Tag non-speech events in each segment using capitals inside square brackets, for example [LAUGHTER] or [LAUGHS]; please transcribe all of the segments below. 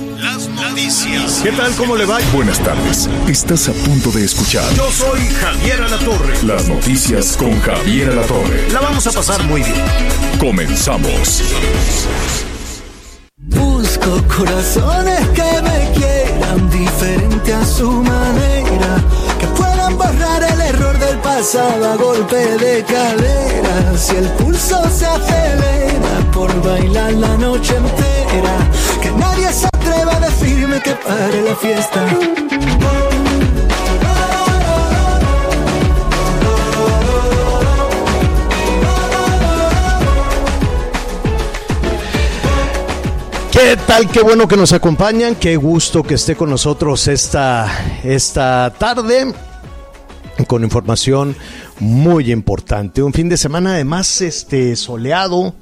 Las noticias. ¿Qué tal? ¿Cómo le va? Buenas tardes. Estás a punto de escuchar Yo soy Javier Alatorre. las noticias con Javier Alatorre. La vamos a pasar muy bien. Comenzamos. Busco corazones que me quieran diferente a su manera, que puedan borrar el error del pasado a golpe de cadera. Si el pulso se acelera por bailar la noche entera, que nadie se atreva a decirme que pare la fiesta. ¿Qué tal? Qué bueno que nos acompañan. Qué gusto que esté con nosotros esta, esta tarde con información muy importante. Un fin de semana además este soleado.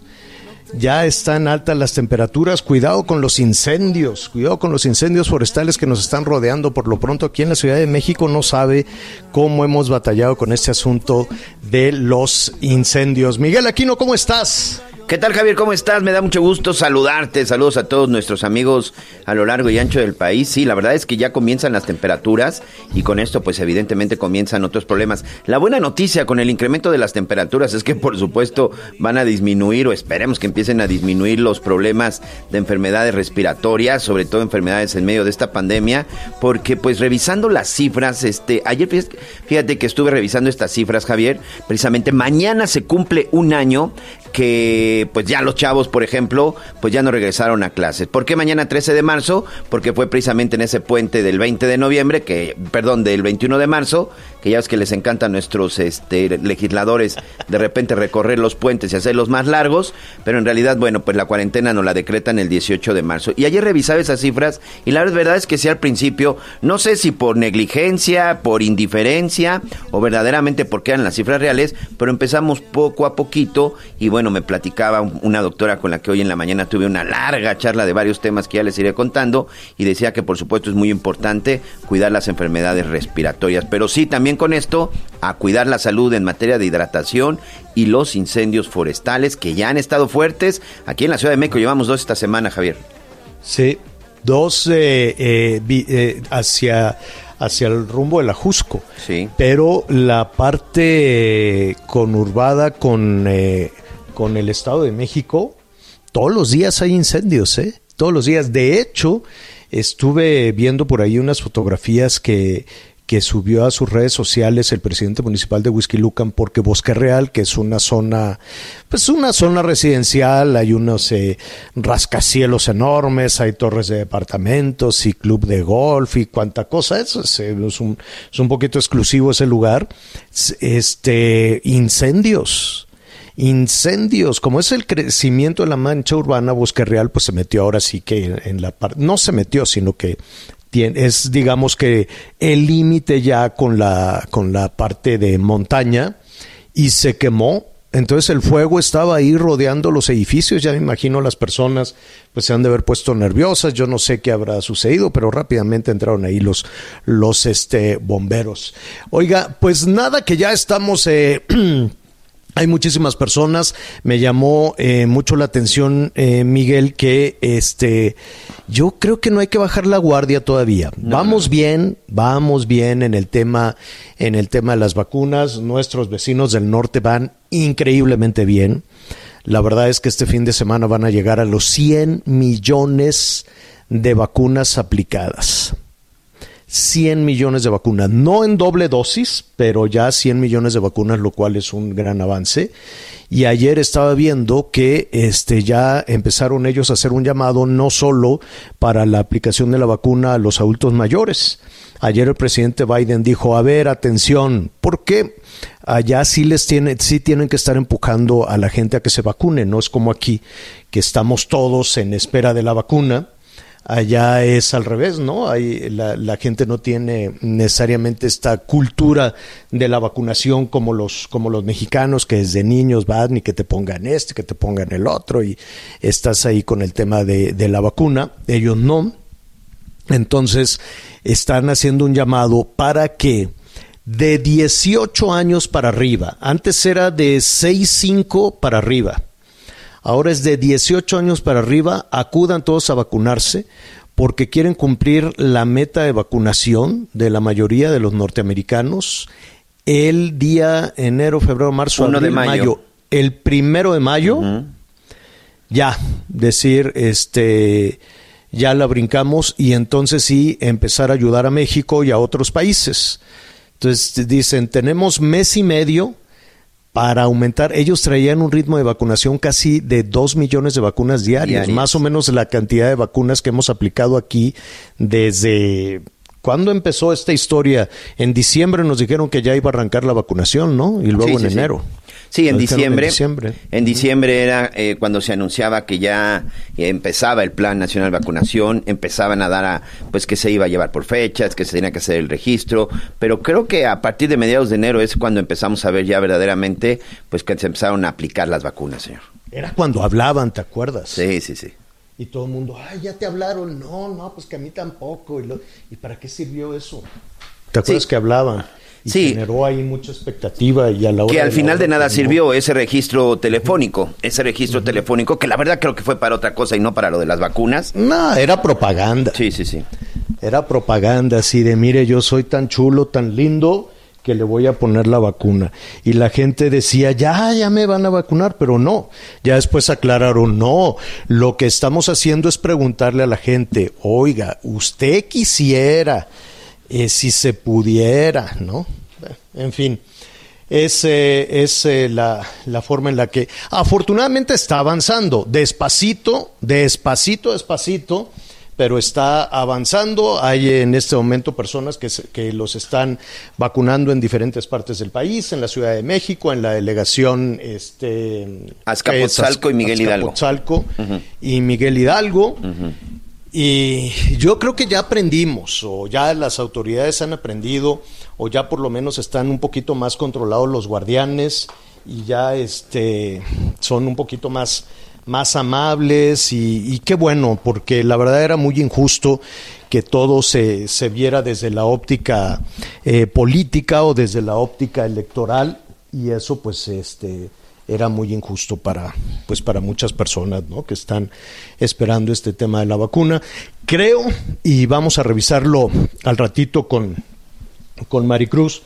Ya están altas las temperaturas. Cuidado con los incendios. Cuidado con los incendios forestales que nos están rodeando. Por lo pronto aquí en la Ciudad de México no sabe cómo hemos batallado con este asunto de los incendios. Miguel Aquino, ¿cómo estás? ¿Qué tal Javier? ¿Cómo estás? Me da mucho gusto saludarte. Saludos a todos nuestros amigos a lo largo y ancho del país. Sí, la verdad es que ya comienzan las temperaturas y con esto pues evidentemente comienzan otros problemas. La buena noticia con el incremento de las temperaturas es que por supuesto van a disminuir o esperemos que empiecen a disminuir los problemas de enfermedades respiratorias, sobre todo enfermedades en medio de esta pandemia, porque pues revisando las cifras, este, ayer fíjate- que estuve revisando estas cifras Javier, precisamente mañana se cumple un año que pues ya los chavos, por ejemplo, pues ya no regresaron a clases. ¿Por qué mañana 13 de marzo? Porque fue precisamente en ese puente del 20 de noviembre, que perdón, del 21 de marzo, que ya es que les encanta a nuestros este, legisladores de repente recorrer los puentes y hacerlos más largos, pero en realidad, bueno, pues la cuarentena nos la decretan el 18 de marzo. Y ayer revisaba esas cifras y la verdad es que sí al principio, no sé si por negligencia, por indiferencia o verdaderamente porque eran las cifras reales, pero empezamos poco a poquito y bueno, me platicaba un- una doctora con la que hoy en la mañana tuve una larga charla de varios temas que ya les iré contando y decía que por supuesto es muy importante cuidar las enfermedades respiratorias, pero sí también con esto a cuidar la salud en materia de hidratación y los incendios forestales que ya han estado fuertes. Aquí en la Ciudad de México llevamos dos esta semana, Javier. Sí, dos eh, eh, eh, hacia, hacia el rumbo de la Jusco. Sí. Pero la parte conurbada con, eh, con el Estado de México, todos los días hay incendios, ¿eh? Todos los días. De hecho, estuve viendo por ahí unas fotografías que, que subió a sus redes sociales el presidente municipal de Whisky Lucan, porque Bosque Real, que es una zona, pues una zona residencial, hay unos eh, rascacielos enormes, hay torres de departamentos y club de golf y cuánta cosa, eso es, eh, es un, es un poquito exclusivo ese lugar. Este, incendios. Incendios, como es el crecimiento de la mancha urbana, Bosque Real, pues se metió ahora sí que en la parte, no se metió, sino que es digamos que el límite ya con la, con la parte de montaña y se quemó. Entonces el fuego estaba ahí rodeando los edificios, ya me imagino las personas pues se han de haber puesto nerviosas, yo no sé qué habrá sucedido, pero rápidamente entraron ahí los, los este, bomberos. Oiga, pues nada que ya estamos... eh, [CLEARS THROAT] Hay muchísimas personas. Me llamó eh, mucho la atención, eh, Miguel, que este, yo creo que no hay que bajar la guardia todavía. vamos bien, vamos bien en el tema, en el tema de las vacunas. Nuestros vecinos del norte van increíblemente bien. La verdad es que este fin de semana van a llegar a los 100 millones de vacunas aplicadas. 100 millones de vacunas, no en doble dosis, pero ya 100 millones de vacunas, lo cual es un gran avance. Y ayer estaba viendo que este ya empezaron ellos a hacer un llamado no solo para la aplicación de la vacuna a los adultos mayores. Ayer el presidente Biden dijo, a ver, atención, ¿por qué allá sí les tiene, sí tienen que estar empujando a la gente a que se vacune? No es como aquí, que estamos todos en espera de la vacuna. Allá es al revés, ¿no? Hay, la, gente no tiene necesariamente esta cultura de la vacunación como los, como los mexicanos, que desde niños van y que te pongan este, que te pongan el otro, y estás ahí con el tema de, de la vacuna. Ellos no. Entonces, están haciendo un llamado para que de 18 años para arriba, antes era de 6-5 para arriba, ahora es de 18 años para arriba, acudan todos a vacunarse porque quieren cumplir la meta de vacunación de la mayoría de los norteamericanos el día enero, febrero, marzo, abril, de mayo. El primero de mayo, ya, decir, este ya la brincamos y entonces sí empezar a ayudar a México y a otros países. Entonces dicen, tenemos mes y medio para aumentar. Ellos traían un ritmo de vacunación casi de dos millones de vacunas diarias, más o menos la cantidad de vacunas que hemos aplicado aquí desde ¿Cuándo empezó esta historia? En diciembre nos dijeron que ya iba a arrancar la vacunación, ¿no? Y luego en enero. Sí, en diciembre, en diciembre. era eh, cuando se anunciaba que ya empezaba el Plan Nacional de Vacunación, empezaban a dar a, pues que se iba a llevar por fechas, que se tenía que hacer el registro, pero creo que a partir de mediados de enero es cuando empezamos a ver ya verdaderamente, pues que se empezaron a aplicar las vacunas, señor. Era cuando hablaban, ¿te acuerdas? Sí, sí, sí. Y todo el mundo, ay, ya te hablaron. No, no, pues que a mí tampoco. ¿Y, ¿y para qué sirvió eso? ¿Te acuerdas que hablaban? Y sí. generó ahí mucha expectativa y a la hora que al final de nada sirvió ese registro telefónico, ese registro telefónico que la verdad creo que fue para otra cosa y no para lo de las vacunas. No, era propaganda. Sí, sí, sí. Era propaganda así de, mire, yo soy tan chulo, tan lindo que le voy a poner la vacuna. Y la gente decía, ya, ya me van a vacunar, pero no. Ya después aclararon, no, lo que estamos haciendo es preguntarle a la gente, oiga, usted quisiera, eh, si se pudiera, ¿no? En fin. Es, es eh, la, la, forma en la que afortunadamente está avanzando, despacito, despacito, despacito, pero está avanzando. Hay en este momento personas que, que los están vacunando en diferentes partes del país, en la Ciudad de México, en la delegación este, Azcapotzalco y Miguel Hidalgo. y Miguel Hidalgo. Y yo creo que ya aprendimos, o ya las autoridades han aprendido, o ya por lo menos están un poquito más controlados los guardianes y ya este, son un poquito más más amables y, qué bueno, porque la verdad era muy injusto que todo se, se viera desde la óptica eh, política o desde la óptica electoral y eso pues este era muy injusto para pues para muchas personas ¿no? que están esperando este tema de la vacuna creo y vamos a revisarlo al ratito con con Maricruz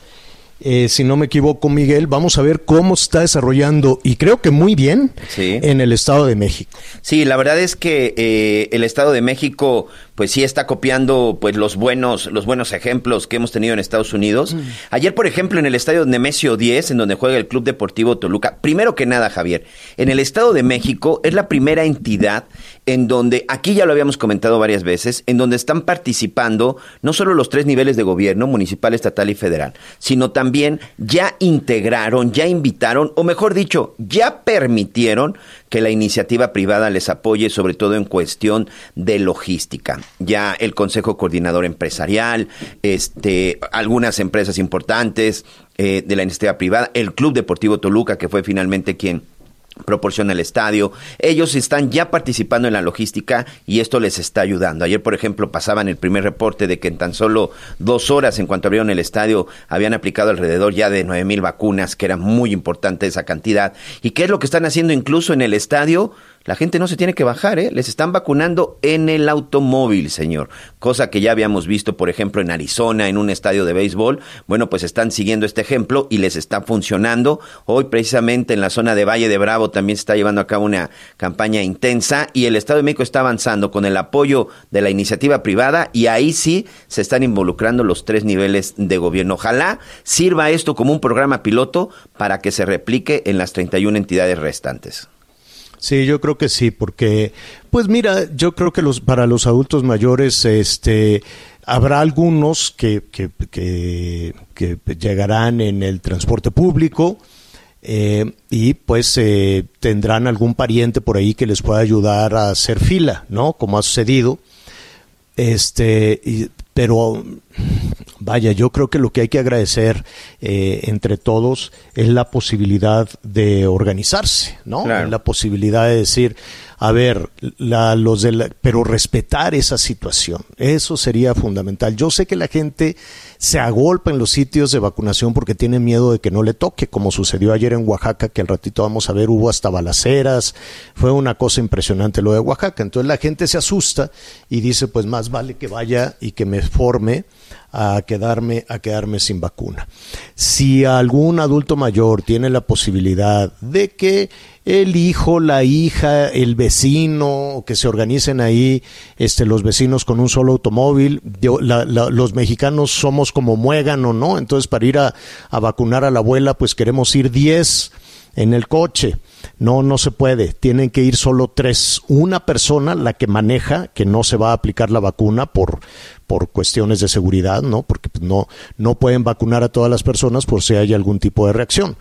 eh, si no me equivoco, Miguel, vamos a ver cómo se está desarrollando y creo que muy bien en el Estado de México. Sí, la verdad es que eh, el Estado de México pues sí está copiando pues los buenos los buenos ejemplos que hemos tenido en Estados Unidos. Mm. Ayer, por ejemplo, en el estadio Nemesio 10, en donde juega el Club Deportivo Toluca, primero que nada, Javier, en el Estado de México es la primera entidad en donde, aquí ya lo habíamos comentado varias veces, en donde están participando no solo los tres niveles de gobierno, municipal, estatal y federal, sino también ya integraron, ya invitaron, o mejor dicho, ya permitieron que la iniciativa privada les apoye, sobre todo en cuestión de logística. Ya el Consejo Coordinador Empresarial, este, algunas empresas importantes eh, de la iniciativa privada, el Club Deportivo Toluca, que fue finalmente quien proporciona el estadio. Ellos están ya participando en la logística y esto les está ayudando. Ayer, por ejemplo, pasaban el primer reporte de que en tan solo dos horas, en cuanto abrieron el estadio, habían aplicado alrededor ya de nueve mil vacunas, que era muy importante esa cantidad. ¿Y qué es lo que están haciendo incluso en el estadio? La gente no se tiene que bajar, ¿eh? Les están vacunando en el automóvil, señor. Cosa que ya habíamos visto, por ejemplo, en Arizona, en un estadio de béisbol. Bueno, pues están siguiendo este ejemplo y les está funcionando. Hoy, precisamente, en la zona de Valle de Bravo también se está llevando a cabo una campaña intensa y el Estado de México está avanzando con el apoyo de la iniciativa privada y ahí sí se están involucrando los tres niveles de gobierno. Ojalá sirva esto como un programa piloto para que se replique en las 31 entidades restantes. Sí, yo creo que sí, porque, pues mira, yo creo que los para los adultos mayores, este, Habrá algunos que, que, que, llegarán en el transporte público eh, y pues eh, tendrán algún pariente por ahí que les pueda ayudar a hacer fila, ¿no? Como ha sucedido. Este, y, pero vaya, yo creo que lo que hay que agradecer eh, entre todos es la posibilidad de organizarse, ¿no? La posibilidad de decir, a ver, la, los de la, pero respetar esa situación, eso sería fundamental. Yo sé que la gente se agolpa en los sitios de vacunación porque tiene miedo de que no le toque, como sucedió ayer en Oaxaca, que al ratito vamos a ver, hubo hasta balaceras, fue una cosa impresionante lo de Oaxaca. Entonces la gente se asusta y dice, pues más vale que vaya y que me forme a quedarme, a quedarme sin vacuna. Si algún adulto mayor tiene la posibilidad de que el hijo, la hija, el vecino, que se organicen ahí este, los vecinos con un solo automóvil, los mexicanos somos como muégano, ¿no? Entonces para ir a, a vacunar a la abuela, pues queremos ir 10 en el coche. No, no se puede. Tienen que ir solo tres. Una persona, la que maneja, que no se va a aplicar la vacuna por, por cuestiones de seguridad, ¿no? Porque pues, no, no pueden vacunar a todas las personas por si hay algún tipo de reacción.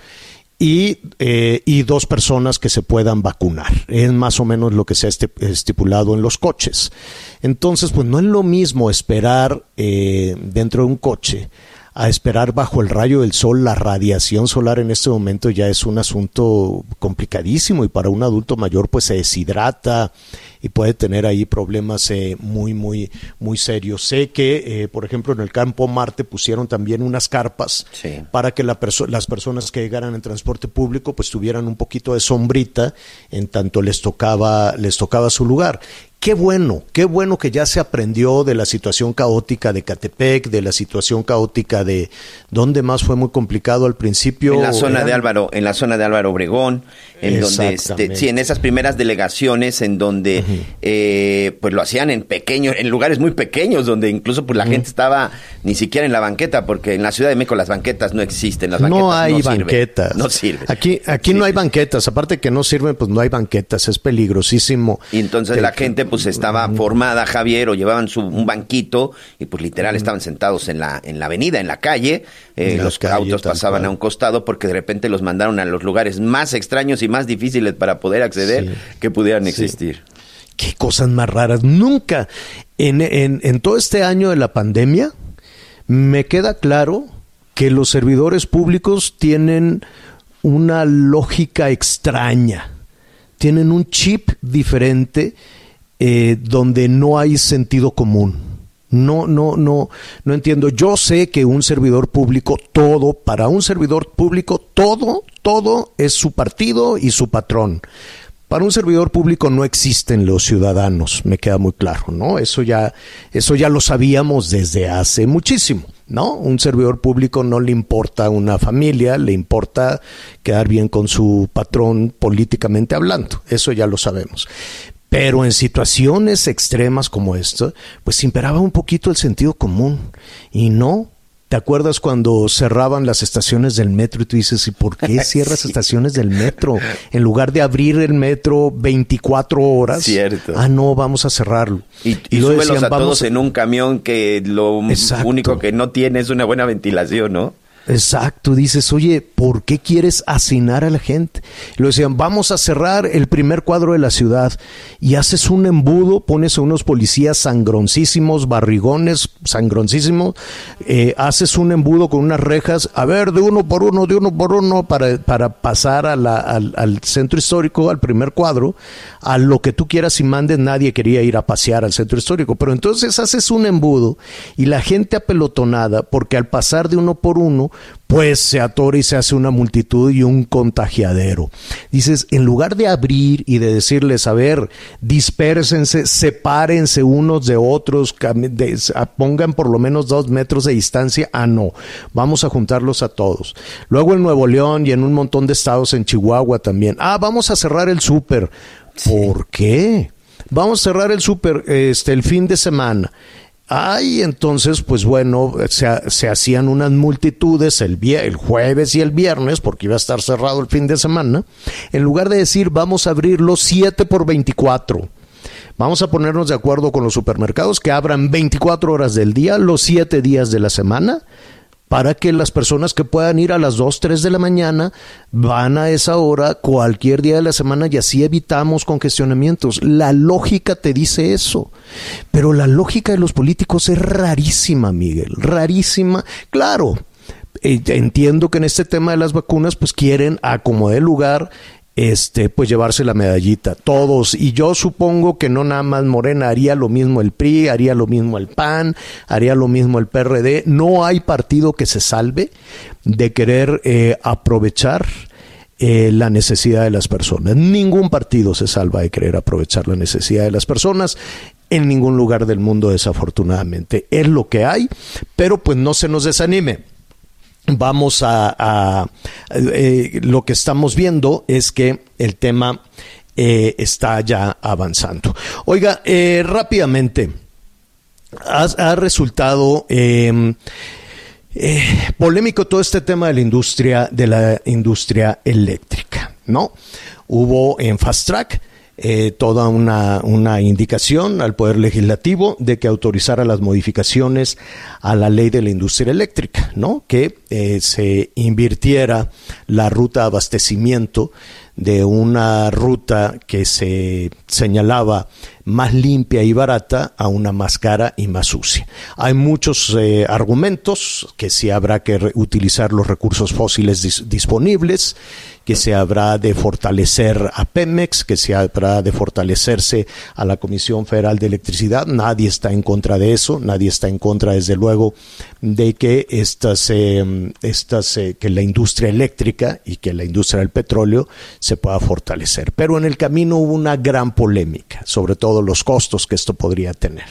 Y, eh, y, dos personas que se puedan vacunar. Es más o menos lo que se ha estipulado en los coches. Entonces, pues no es lo mismo esperar eh, dentro de un coche a esperar bajo el rayo del sol. La radiación solar en este momento ya es un asunto complicadísimo y para un adulto mayor pues se deshidrata y puede tener ahí problemas eh, muy, muy, muy serios. Sé que, eh, por ejemplo, en el campo Marte pusieron también unas carpas para que la las personas que llegaran en transporte público pues tuvieran un poquito de sombrita en tanto les tocaba, les tocaba su lugar qué bueno, qué bueno que ya se aprendió de la situación caótica de Catepec, de la situación caótica de donde más fue muy complicado al principio. En la zona de Álvaro, en la zona de Álvaro Obregón, en donde, este, sí, en esas primeras delegaciones en donde, eh, pues lo hacían en pequeños, en lugares muy pequeños, donde incluso pues la gente estaba ni siquiera en la banqueta, porque en la Ciudad de México las banquetas no existen, las banquetas no hay banquetas, no sirven. Aquí, aquí no hay banquetas, aparte que no sirven, pues no hay banquetas, es peligrosísimo. Y entonces la gente pues estaba formada, Javier, o llevaban su, un banquito y pues literal estaban sentados en la, en la avenida, en la calle, eh, los autos pasaban a un costado porque de repente los mandaron a los lugares más extraños y más difíciles para poder acceder que pudieran existir. Qué cosas más raras. Nunca, en, en, en todo este año de la pandemia, me queda claro que los servidores públicos tienen una lógica extraña, tienen un chip diferente eh, donde no hay sentido común. No, no, no, no entiendo. Yo sé que un servidor público, todo, para un servidor público, todo, todo es su partido y su patrón. Para un servidor público no existen los ciudadanos, me queda muy claro, ¿no? Eso ya, eso ya lo sabíamos desde hace muchísimo, ¿no? Un servidor público no le importa una familia, le importa quedar bien con su patrón políticamente hablando, eso ya lo sabemos. Pero en situaciones extremas como esta, pues imperaba un poquito el sentido común. Y no, ¿Te acuerdas cuando cerraban las estaciones del metro y tú dices, ¿y por qué [LAUGHS] cierras estaciones del metro? En lugar de abrir el metro 24 horas. Cierto. Ah, no, vamos a cerrarlo. Y, y, lo decían, a todos en un camión que lo único que no tiene es una buena ventilación, ¿no? Exacto, dices, oye, ¿por qué quieres hacinar a la gente? lo decían, vamos a cerrar el primer cuadro de la ciudad y haces un embudo, pones a unos policías sangroncísimos, barrigones sangroncísimos, eh, haces un embudo con unas rejas, a ver, de uno por uno, de uno por uno, para, para pasar al, al, centro histórico, al primer cuadro, a lo que tú quieras y mandes, nadie quería ir a pasear al centro histórico, pero entonces haces un embudo y la gente apelotonada, porque al pasar de uno por uno, pues se atora y se hace una multitud y un contagiadero. Dices, en lugar de abrir y de decirles, a ver, dispérsense, sepárense unos de otros, pongan por lo menos dos metros de distancia, ah, no, vamos a juntarlos a todos. Luego en Nuevo León y en un montón de estados en Chihuahua también, ah, vamos a cerrar el súper. ¿Por qué? Vamos a cerrar el súper este, el fin de semana. Ay, entonces, pues bueno, se, hacían unas multitudes el, el jueves y el viernes, porque iba a estar cerrado el fin de semana, en lugar de decir vamos a abrirlo 7 por 24 Vamos a ponernos de acuerdo con los supermercados que abran 24 horas del día, los 7 días de la semana, para que las personas que puedan ir a las 2, 3 de la mañana van a esa hora cualquier día de la semana y así evitamos congestionamientos. La lógica te dice eso, pero la lógica de los políticos es rarísima, Miguel, rarísima. Claro, eh, entiendo que en este tema de las vacunas pues quieren acomodar lugar este, pues llevarse la medallita, todos. Y yo supongo que no nada más Morena haría lo mismo el PRI, haría lo mismo el PAN, haría lo mismo el PRD. No hay partido que se salve de querer eh, aprovechar eh, la necesidad de las personas. Ningún partido se salva de querer aprovechar la necesidad de las personas en ningún lugar del mundo, desafortunadamente. Es lo que hay, pero pues no se nos desanime vamos a, eh, lo que estamos viendo es que el tema eh, está ya avanzando. Oiga, eh, rápidamente, ha, resultado em, polémico todo este tema de la industria, de la industria eléctrica, ¿no? Hubo en Fast Track eh, toda una, una, indicación al Poder Legislativo de que autorizara las modificaciones a la ley de la industria eléctrica, ¿no? Que eh, se invirtiera la ruta de abastecimiento de una ruta que se señalaba más limpia y barata a una más cara y más sucia. Hay muchos eh, argumentos que si habrá que utilizar los recursos fósiles disponibles, que se habrá de fortalecer a Pemex, que se habrá de fortalecerse a la Comisión Federal de Electricidad. Nadie está en contra de eso, nadie está en contra, desde luego, de que estas, eh, eh, que la industria eléctrica y que la industria del petróleo se pueda fortalecer. Pero en el camino hubo una gran polémica, sobre todo los costos que esto podría tener.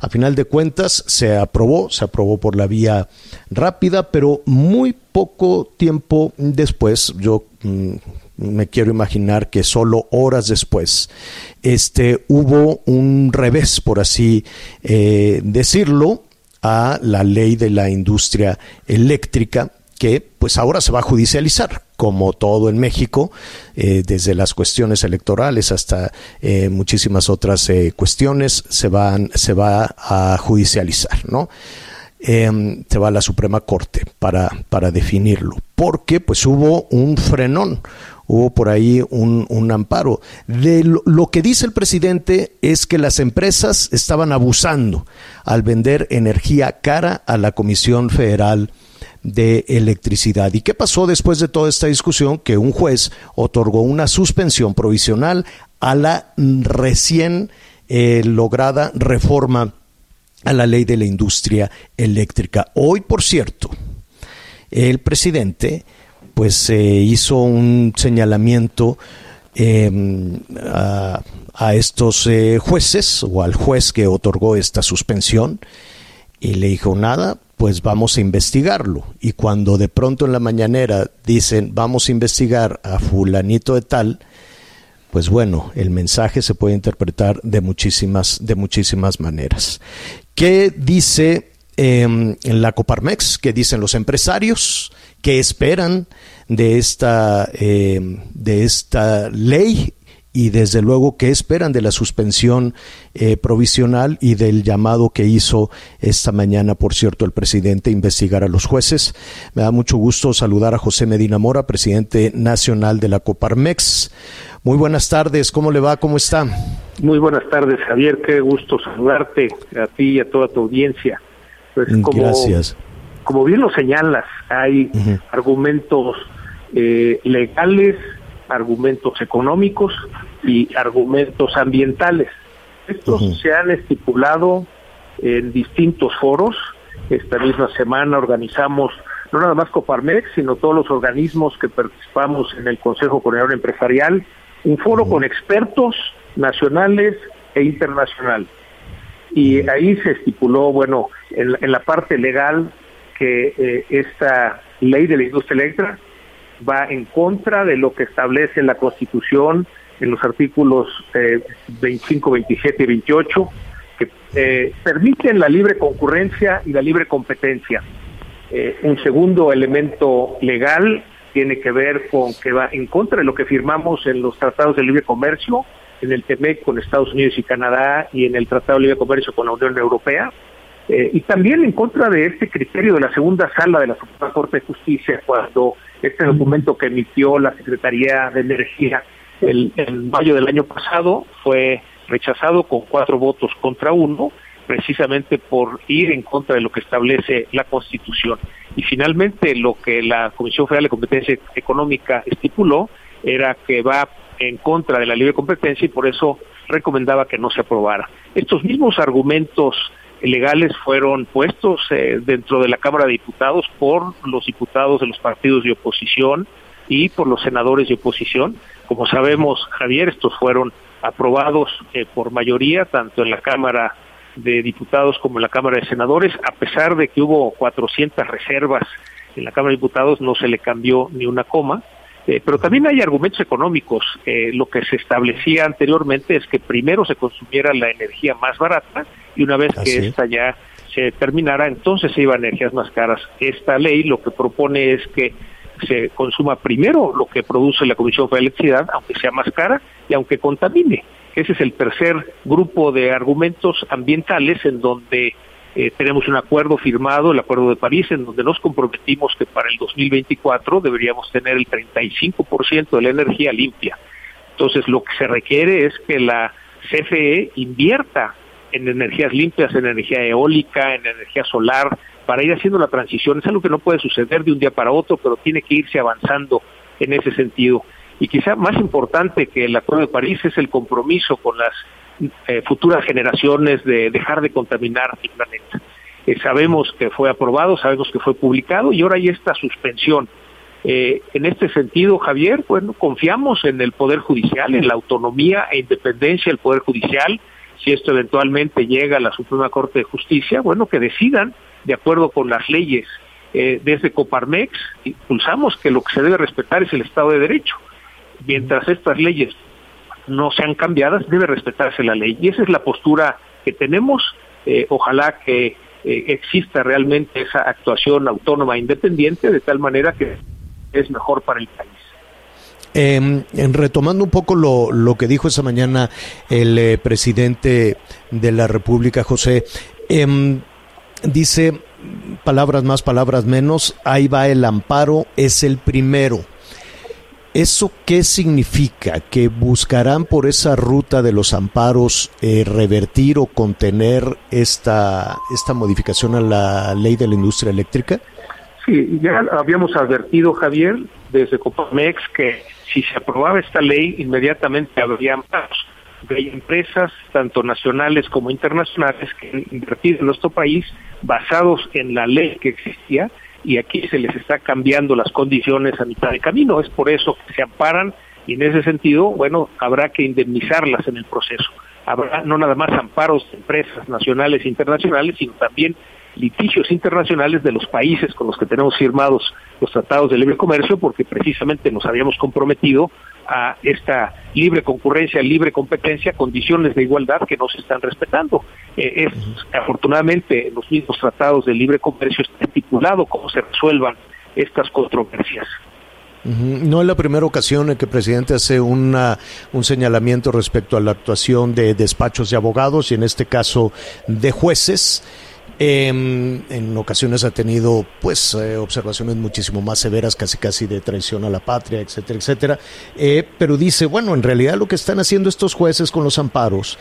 A final de cuentas, se aprobó, se aprobó por la vía rápida, pero muy poco tiempo después, yo mm, me quiero imaginar que solo horas después, este, hubo un revés, por así eh, decirlo, a la ley de la industria eléctrica que pues ahora se va a judicializar, como todo en México, eh, desde las cuestiones electorales hasta eh, muchísimas otras cuestiones se van, se va a judicializar, ¿no? Eh, se va a la Suprema Corte para, para definirlo, porque pues hubo un frenón, hubo por ahí un, un amparo. De lo, lo, que dice el presidente es que las empresas estaban abusando al vender energía cara a la Comisión Federal de Electricidad. ¿Y qué pasó después de toda esta discusión? Que un juez otorgó una suspensión provisional a la recién eh, lograda reforma a la ley de la industria eléctrica. Hoy, por cierto, el presidente pues eh, hizo un señalamiento a, a, estos eh, jueces o al juez que otorgó esta suspensión y le dijo nada, pues vamos a investigarlo. Y cuando de pronto en la mañanera dicen vamos a investigar a fulanito de tal, pues bueno, el mensaje se puede interpretar de muchísimas, de muchísimas maneras. ¿Qué dice eh, la Coparmex? ¿Qué dicen los empresarios? ¿Qué esperan de esta, eh, de esta ley? Y desde luego, ¿qué esperan de la suspensión eh, provisional y del llamado que hizo esta mañana, por cierto, el presidente a investigar a los jueces? Me da mucho gusto saludar a José Medina Mora, presidente nacional de la Coparmex. Muy buenas tardes, ¿cómo le va? ¿Cómo está? Muy buenas tardes, Javier, qué gusto saludarte a ti y a toda tu audiencia. Pues como, Gracias. Como bien lo señalas, hay uh -huh. argumentos eh, legales, argumentos económicos y argumentos ambientales. Estos uh -huh. se han estipulado en distintos foros. Esta misma semana organizamos no nada más Coparmex, sino todos los organismos que participamos en el Consejo Coordinador Empresarial, un foro uh -huh. con expertos nacionales e internacionales. Y ahí se estipuló, bueno, en, en la parte legal que eh, esta ley de la industria eléctrica va en contra de lo que establece la Constitución en los artículos eh, 25, 27 y 28, que eh, permiten la libre concurrencia y la libre competencia. Eh, un segundo elemento legal tiene que ver con que va en contra de lo que firmamos en los tratados de libre comercio en el TEMEC con Estados Unidos y Canadá y en el Tratado de Libre Comercio con la Unión Europea, eh, y también en contra de este criterio de la segunda sala de la Suprema Corte de Justicia, cuando este documento que emitió la Secretaría de Energía el, en mayo del año pasado fue rechazado con cuatro votos contra uno, precisamente por ir en contra de lo que establece la Constitución. Y finalmente lo que la Comisión Federal de Competencia Económica estipuló era que va en contra de la libre competencia y por eso recomendaba que no se aprobara. Estos mismos argumentos legales fueron puestos eh, dentro de la Cámara de Diputados por los diputados de los partidos de oposición y por los senadores de oposición. Como sabemos, Javier, estos fueron aprobados eh, por mayoría, tanto en la Cámara de Diputados como en la Cámara de Senadores, a pesar de que hubo 400 reservas en la Cámara de Diputados, no se le cambió ni una coma. Eh, pero también hay argumentos económicos. Eh, lo que se establecía anteriormente es que primero se consumiera la energía más barata y una vez que esta ya se terminara, entonces se iba a energías más caras. Esta ley lo que propone es que se consuma primero lo que produce la Comisión de Electricidad, aunque sea más cara y aunque contamine. Ese es el tercer grupo de argumentos ambientales en donde eh, tenemos un acuerdo firmado, el Acuerdo de París, en donde nos comprometimos que para el 2024 deberíamos tener el 35% de la energía limpia. Entonces, lo que se requiere es que la CFE invierta en energías limpias, en energía eólica, en energía solar, para ir haciendo la transición. Es algo que no puede suceder de un día para otro, pero tiene que irse avanzando en ese sentido. Y quizá más importante que el Acuerdo de París es el compromiso con las eh, futuras generaciones de dejar de contaminar el planeta. Eh, sabemos que fue aprobado, sabemos que fue publicado y ahora hay esta suspensión. Eh, en este sentido, Javier, bueno, confiamos en el Poder Judicial, en la autonomía e independencia del Poder Judicial. Si esto eventualmente llega a la Suprema Corte de Justicia, bueno, que decidan de acuerdo con las leyes. desde Coparmex impulsamos que lo que se debe respetar es el Estado de Derecho. Mientras estas leyes no sean cambiadas, debe respetarse la ley. Y esa es la postura que tenemos. Eh, ojalá que eh, exista realmente esa actuación autónoma e independiente de tal manera que es mejor para el país. Eh, retomando un poco lo, lo, que dijo esa mañana el eh, presidente de la República, José, em, dice palabras más, palabras menos, ahí va el amparo, es el primero. ¿Eso qué significa? ¿Que buscarán por esa ruta de los amparos eh, revertir o contener esta, esta modificación a la ley de la industria eléctrica? Sí, ya habíamos advertido, Javier, desde Copamex, que si se aprobaba esta ley, inmediatamente habría amparos. Hay empresas, tanto nacionales como internacionales, que han invertido en nuestro país basados en la ley que existía y aquí se les está cambiando las condiciones a mitad de camino. Es por eso que se amparan y en ese sentido, bueno, habrá que indemnizarlas en el proceso. Habrá no nada más amparos de empresas nacionales e internacionales, sino también litigios internacionales de los países con los que tenemos firmados los tratados de libre comercio, porque precisamente nos habíamos comprometido a esta libre concurrencia, libre competencia, condiciones de igualdad que no se están respetando. Eh, es, afortunadamente, en los mismos tratados de libre comercio está estipulado cómo se resuelvan estas controversias. No es la primera ocasión en que el presidente hace una, un señalamiento respecto a la actuación de despachos de abogados y en este caso de jueces. Eh, en ocasiones ha tenido pues eh, observaciones muchísimo más severas, casi casi de traición a la patria, etcétera, etcétera. Eh, pero dice, bueno, en realidad lo que están haciendo estos jueces con los amparos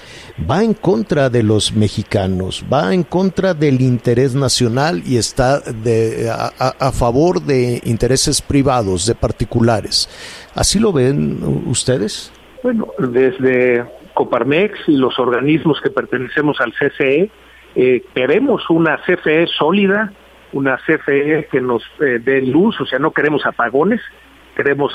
va en contra de los mexicanos, va en contra del interés nacional y está de, a, a favor de intereses privados, de particulares. ¿Así lo ven ustedes? Bueno, desde Coparmex y los organismos que pertenecemos al CCE, eh, queremos una CFE sólida, una CFE que nos eh, dé luz, o sea, no queremos apagones, queremos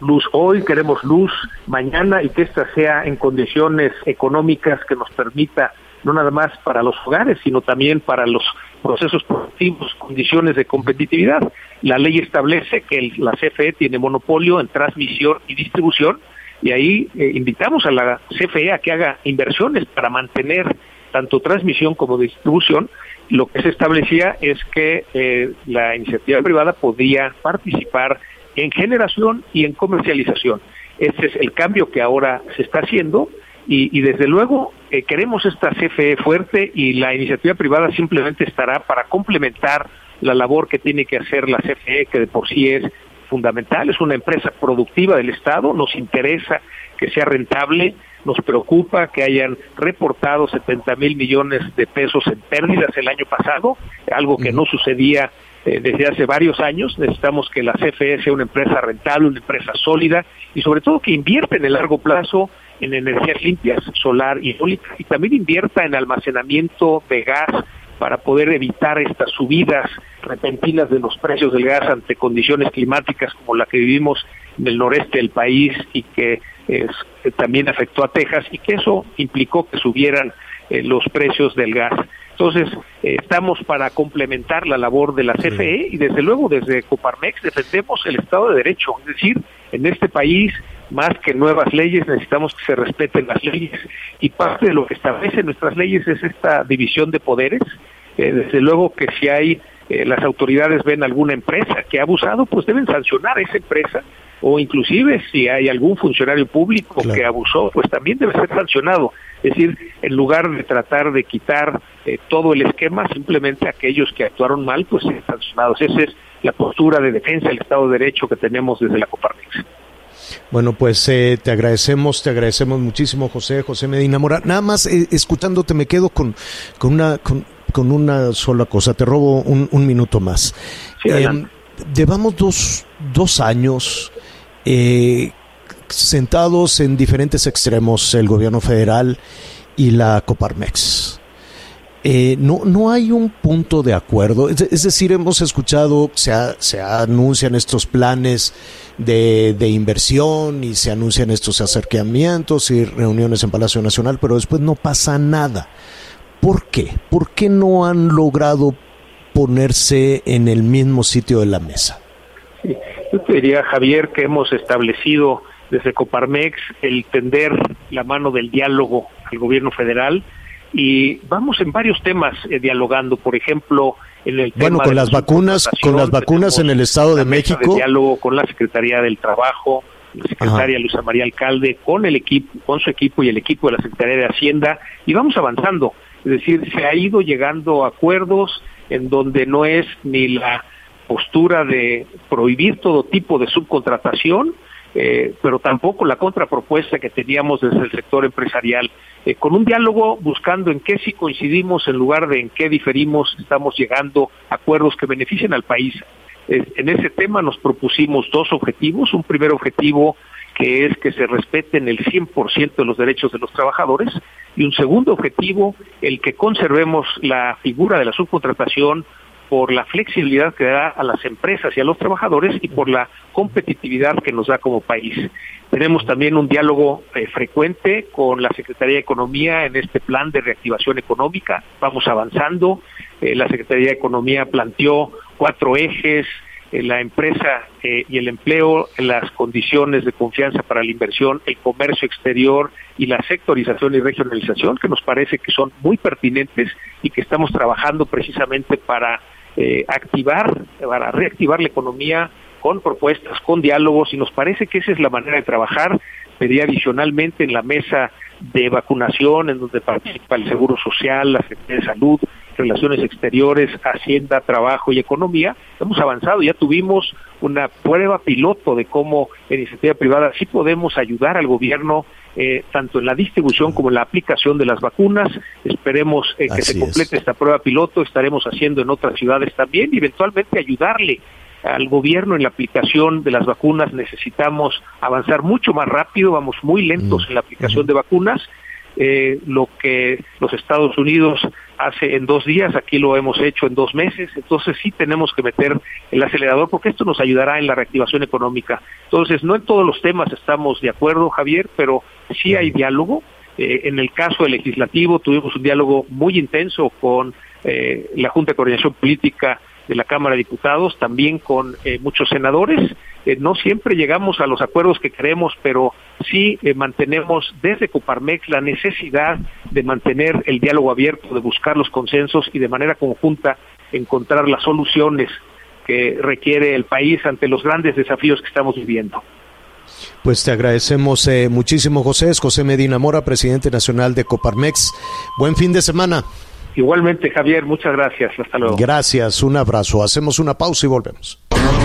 luz hoy, queremos luz mañana y que esta sea en condiciones económicas que nos permita no nada más para los hogares, sino también para los procesos productivos, condiciones de competitividad. La ley establece que la CFE tiene monopolio en transmisión y distribución y ahí eh, invitamos a la CFE a que haga inversiones para mantener tanto transmisión como distribución, lo que se establecía es que eh, la iniciativa privada podía participar en generación y en comercialización. Este es el cambio que ahora se está haciendo Y, desde luego eh, queremos esta CFE fuerte y la iniciativa privada simplemente estará para complementar la labor que tiene que hacer la CFE, que de por sí es fundamental, es una empresa productiva del Estado, nos interesa que sea rentable, nos preocupa que hayan reportado 70 mil millones de pesos en pérdidas el año pasado, algo que no sucedía eh, desde hace varios años. Necesitamos que la CFE sea una empresa rentable, una empresa sólida y sobre todo que invierta en el largo plazo en energías limpias, solar y eólica, y también invierta en almacenamiento de gas para poder evitar estas subidas repentinas de los precios del gas ante condiciones climáticas como la que vivimos en el noreste del país y que también afectó a Texas y que eso implicó que subieran eh, los precios del gas. Entonces, eh, estamos para complementar la labor de la CFE y desde luego desde Coparmex defendemos el Estado de Derecho, es decir, en este país más que nuevas leyes, necesitamos que se respeten las leyes y parte de lo que establecen nuestras leyes es esta división de poderes. Eh, desde luego que si hay eh, las autoridades ven alguna empresa que ha abusado, pues deben sancionar a esa empresa o inclusive si hay algún funcionario público que abusó, pues también debe ser sancionado. Es decir, en lugar de tratar de quitar eh, todo el esquema, simplemente aquellos que actuaron mal, pues ser sancionados. Esa es la postura de defensa del Estado de Derecho que tenemos desde la Coparmex. Bueno, pues eh, te agradecemos, te agradecemos muchísimo, José, José Medina Mora. Nada más eh, escuchándote me quedo con, con una con, una sola cosa. Te robo un, minuto más. Em, llevamos dos, dos años eh, sentados en diferentes extremos, el gobierno federal y la Coparmex. Eh, no, no hay un punto de acuerdo. Es, decir, hemos escuchado, se, se anuncian estos planes de, de, inversión y se anuncian estos acercamientos y reuniones en Palacio Nacional, pero después no pasa nada. ¿Por qué? ¿Por qué no han logrado ponerse en el mismo sitio de la mesa? Yo te diría, Javier, que hemos establecido desde Coparmex el tender la mano del diálogo al gobierno federal y vamos en varios temas eh, dialogando, por ejemplo, en el bueno con las vacunas, con las vacunas en el Estado de México, diálogo con la Secretaría del Trabajo, la secretaria Luisa María Alcalde, con el equipo, con su equipo y el equipo de la Secretaría de Hacienda y vamos avanzando, es decir, se ha ido llegando a acuerdos en donde no es ni la postura de prohibir todo tipo de subcontratación, eh, pero tampoco la contrapropuesta que teníamos desde el sector empresarial. Eh, con un diálogo buscando en qué sí coincidimos en lugar de en qué diferimos, estamos llegando a acuerdos que beneficien al país. En ese tema nos propusimos dos objetivos. Un primer objetivo que es que se respeten el 100% de los derechos de los trabajadores y un segundo objetivo, el que conservemos la figura de la subcontratación por la flexibilidad que da a las empresas y a los trabajadores y por la competitividad que nos da como país. Tenemos también un diálogo eh, frecuente con la Secretaría de Economía en este plan de reactivación económica. Vamos avanzando. Eh, la Secretaría de Economía planteó cuatro ejes, eh, la empresa y el empleo, las condiciones de confianza para la inversión, el comercio exterior y la sectorización y regionalización, que nos parece que son muy pertinentes y que estamos trabajando precisamente para activar, para reactivar la economía con propuestas, con diálogos, y nos parece que esa es la manera de trabajar. Pedía adicionalmente en la mesa de vacunación, en donde participa el Seguro Social, la Secretaría de Salud, Relaciones Exteriores, Hacienda, Trabajo y Economía. Hemos avanzado, ya tuvimos una prueba piloto de cómo en iniciativa privada sí podemos ayudar al gobierno eh, tanto en la distribución como en la aplicación de las vacunas. Esperemos eh, que se complete esta prueba piloto, estaremos haciendo en otras ciudades también y eventualmente ayudarle al gobierno en la aplicación de las vacunas. Necesitamos avanzar mucho más rápido, vamos muy lentos en la aplicación de vacunas eh, lo que los Estados Unidos hace en dos días, aquí lo hemos hecho en dos meses, entonces sí tenemos que meter el acelerador porque esto nos ayudará en la reactivación económica. Entonces, no en todos los temas estamos de acuerdo, Javier, pero sí hay diálogo. Eh, en el caso del legislativo tuvimos un diálogo muy intenso con eh, la Junta de Coordinación Política de la Cámara de Diputados, también con eh, muchos senadores. Eh, no siempre llegamos a los acuerdos que queremos, pero sí eh, mantenemos desde Coparmex la necesidad de mantener el diálogo abierto, de buscar los consensos y de manera conjunta encontrar las soluciones que requiere el país ante los grandes desafíos que estamos viviendo. Pues te agradecemos eh, muchísimo, José. Es José Medina Mora, presidente nacional de Coparmex. Buen fin de semana. Igualmente, Javier, muchas gracias. Hasta luego. Gracias, un abrazo. Hacemos una pausa y volvemos.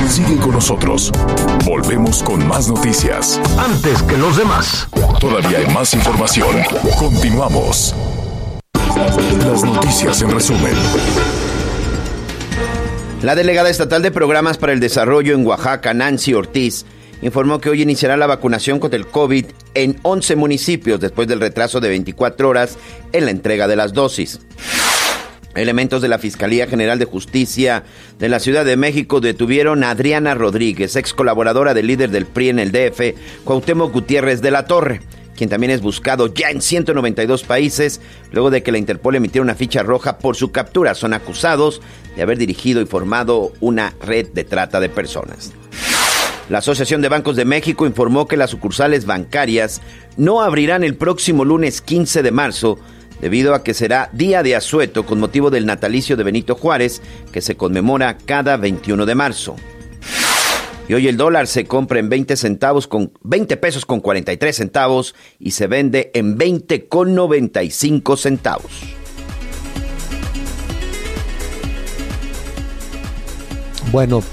Sigue con nosotros. Volvemos con más noticias. Antes que los demás. Todavía hay más información. Continuamos. Las noticias en resumen. La delegada estatal de programas para el desarrollo en Oaxaca, Nancy Ortiz, informó que hoy iniciará la vacunación contra el COVID en 11 municipios después del retraso de 24 horas en la entrega de las dosis. Elementos de la Fiscalía General de Justicia de la Ciudad de México detuvieron a Adriana Rodríguez, ex colaboradora del líder del PRI en el DF, Cuauhtémoc Gutiérrez de la Torre, quien también es buscado ya en 192 países, luego de que la Interpol emitiera una ficha roja por su captura. Son acusados de haber dirigido y formado una red de trata de personas. La Asociación de Bancos de México informó que las sucursales bancarias no abrirán el próximo lunes 15 de marzo debido a que será día de asueto con motivo del natalicio de Benito Juárez que se conmemora cada 21 de marzo. Y hoy el dólar se compra en 20 centavos con 20 pesos con 43 centavos y se vende en 20 con 95 centavos. Bueno,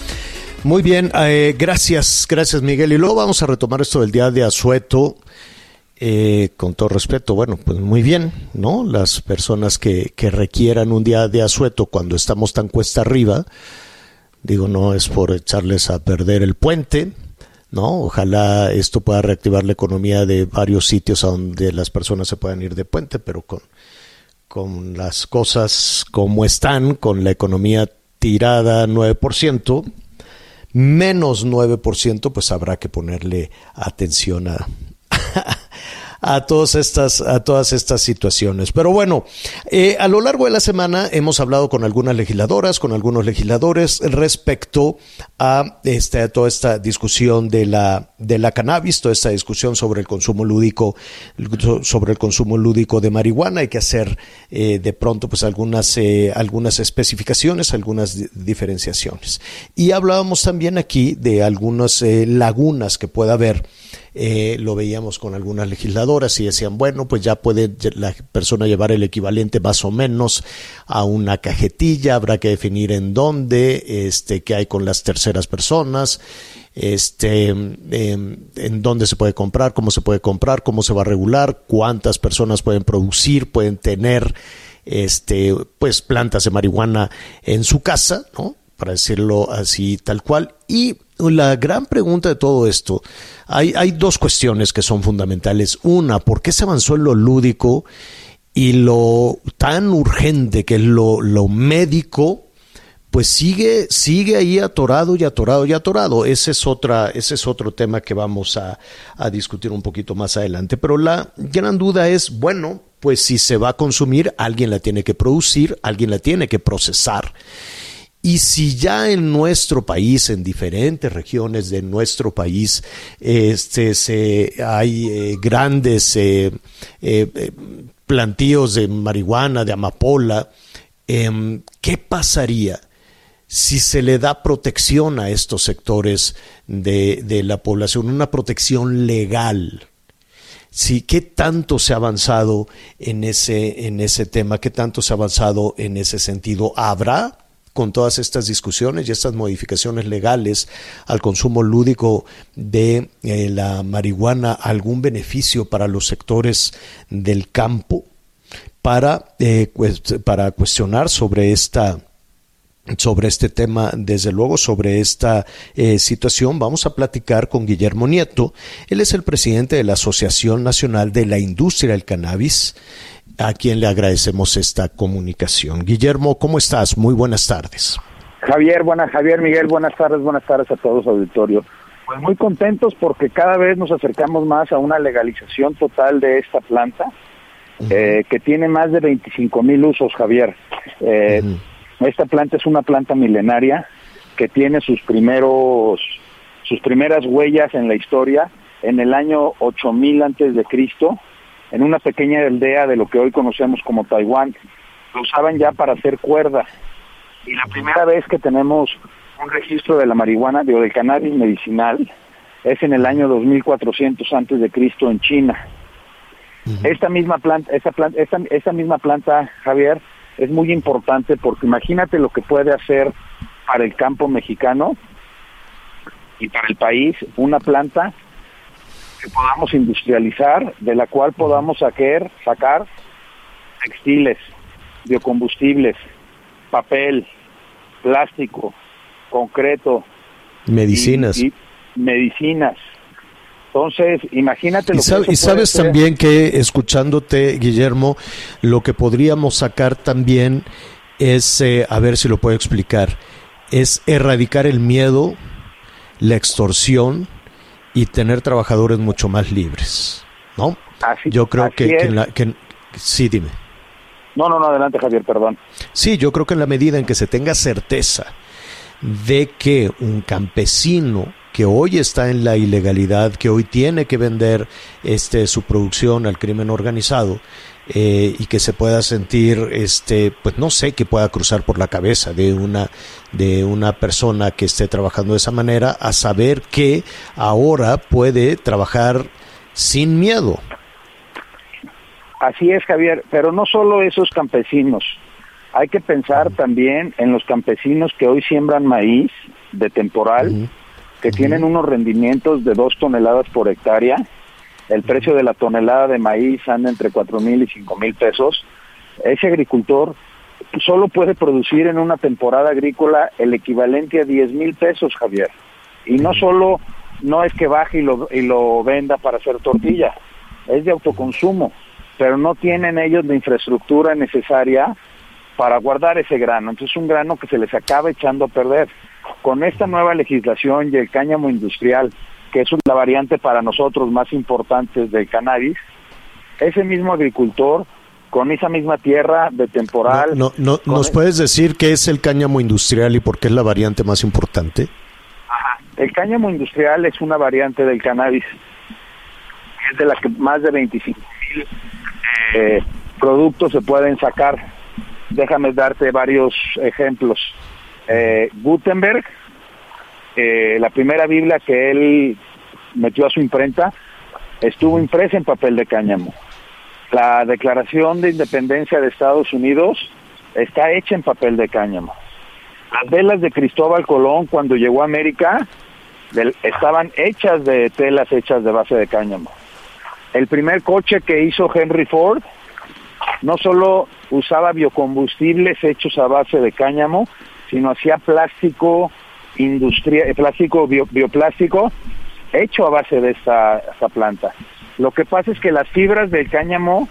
muy bien, eh, gracias, gracias Miguel. Y luego vamos a retomar esto del día de asueto. Eh, con todo respeto, bueno, pues muy bien, ¿no? Las personas que, que requieran un día de asueto cuando estamos tan cuesta arriba, digo, no es por echarles a perder el puente, ¿no? Ojalá esto pueda reactivar la economía de varios sitios a donde las personas se puedan ir de puente, pero con, con las cosas como están, con la economía tirada 9%, menos 9%, pues habrá que ponerle atención a, [LAUGHS] a todas estas, a todas estas situaciones. Pero bueno, eh, a lo largo de la semana hemos hablado con algunas legisladoras, con algunos legisladores respecto a, este, toda esta discusión de la, de la cannabis, toda esta discusión sobre el consumo lúdico, sobre el consumo lúdico de marihuana. Hay que hacer eh, de pronto pues algunas, eh, algunas especificaciones, algunas di- diferenciaciones. Y hablábamos también aquí de algunas eh, lagunas que pueda haber eh, lo veíamos con algunas legisladoras y decían, bueno, pues ya puede la persona llevar el equivalente más o menos a una cajetilla, habrá que definir en dónde, este, qué hay con las terceras personas, este, em, en dónde se puede comprar, cómo se puede comprar, cómo se va a regular, cuántas personas pueden producir, pueden tener, este, pues plantas de marihuana en su casa, ¿no? Para decirlo así tal cual. Y la gran pregunta de todo esto, hay, hay dos cuestiones que son fundamentales. Una, ¿por qué se avanzó en lo lúdico y lo tan urgente que es lo, lo médico? Pues sigue, sigue ahí atorado y atorado y atorado. Ese es otra, ese es otro tema que vamos a, a discutir un poquito más adelante. Pero la gran duda es, bueno, pues si se va a consumir, alguien la tiene que producir, alguien la tiene que procesar. Y si ya en nuestro país, en diferentes regiones de nuestro país, este, hay eh, grandes eh, eh, eh, plantíos de marihuana, de amapola, em, ¿qué pasaría si se le da protección a estos sectores de, de la población, una protección legal? Sí, ¿qué tanto se ha avanzado en ese, en ese tema? ¿Qué tanto se ha avanzado en ese sentido? ¿Habrá con todas estas discusiones y estas modificaciones legales al consumo lúdico de eh, la marihuana algún beneficio para los sectores del campo para, eh, para cuestionar sobre esta sobre este tema, desde luego sobre esta eh, situación, vamos a platicar con Guillermo Nieto. Él es el presidente de la Asociación Nacional de la Industria del Cannabis, a quien le agradecemos esta comunicación. Guillermo, ¿cómo estás? Muy buenas tardes. Javier, buenas, Javier, Miguel, buenas tardes, buenas tardes a todos, auditorio. Pues muy contentos porque cada vez nos acercamos más a una legalización total de esta planta, eh, que tiene más de 25 mil usos, Javier. Eh, Esta planta es una planta milenaria que tiene sus primeros, sus primeras huellas en la historia en el año 8000 antes de Cristo, en una pequeña aldea de lo que hoy conocemos como Taiwán. Lo usaban ya para hacer cuerda y la primera vez que tenemos un registro de la marihuana, digo, del cannabis medicinal, es en el año 2400 antes de Cristo en China. Esta misma planta, esta, planta esta, esta misma planta, Javier, es muy importante porque imagínate lo que puede hacer para el campo mexicano y para el país una planta que podamos industrializar, de la cual podamos sacar, sacar textiles, biocombustibles, papel, plástico, concreto, medicinas. y- y medicinas. Entonces, imagínate lo Y, sab- que y sabes ser. también que, escuchándote, Guillermo, lo que podríamos sacar también es, eh, a ver si lo puedo explicar, es erradicar el miedo, la extorsión y tener trabajadores mucho más libres, ¿no? Así- Yo creo así que, en la... que sí, dime. No, no, no, adelante Javier, perdón. Sí, yo creo que en la medida en que se tenga certeza de que un campesino que hoy está en la ilegalidad, que hoy tiene que vender este su producción al crimen organizado eh, y que se pueda sentir, este, pues no sé, que pueda cruzar por la cabeza de una de una persona que esté trabajando de esa manera, a saber que ahora puede trabajar sin miedo. Así es, Javier, pero no solo esos campesinos. Hay que pensar también en los campesinos que hoy siembran maíz de temporal, que tienen unos rendimientos de dos toneladas por hectárea. El precio de la tonelada de maíz anda entre cuatro mil y cinco mil pesos. Ese agricultor solo puede producir en una temporada agrícola el equivalente a 10 mil pesos, Javier. Y no solo no es que baje y lo, y lo venda para hacer tortilla, es de autoconsumo, pero no tienen ellos la infraestructura necesaria para guardar ese grano. Entonces es un grano que se les acaba echando a perder. Con esta nueva legislación y el cáñamo industrial, que es la variante para nosotros más importante del cannabis, ese mismo agricultor con esa misma tierra de temporal. No, no, ¿Nos e- puedes decir qué es el cáñamo industrial y por qué es la variante más importante? El cáñamo industrial es una variante del cannabis. Es de la que más de 25 mil eh, productos se pueden sacar. Déjame darte varios ejemplos. Eh, Gutenberg, eh, la primera Biblia que él metió a su imprenta, estuvo impresa en papel de cáñamo. La Declaración de Independencia de Estados Unidos está hecha en papel de cáñamo. Las velas de Cristóbal Colón cuando llegó a América estaban hechas de telas hechas de base de cáñamo. El primer coche que hizo Henry Ford no solo usaba biocombustibles hechos a base de cáñamo, sino hacía plástico industrial, plástico bio- bioplástico hecho a base de esta, planta. Lo que pasa es que las fibras del cáñamo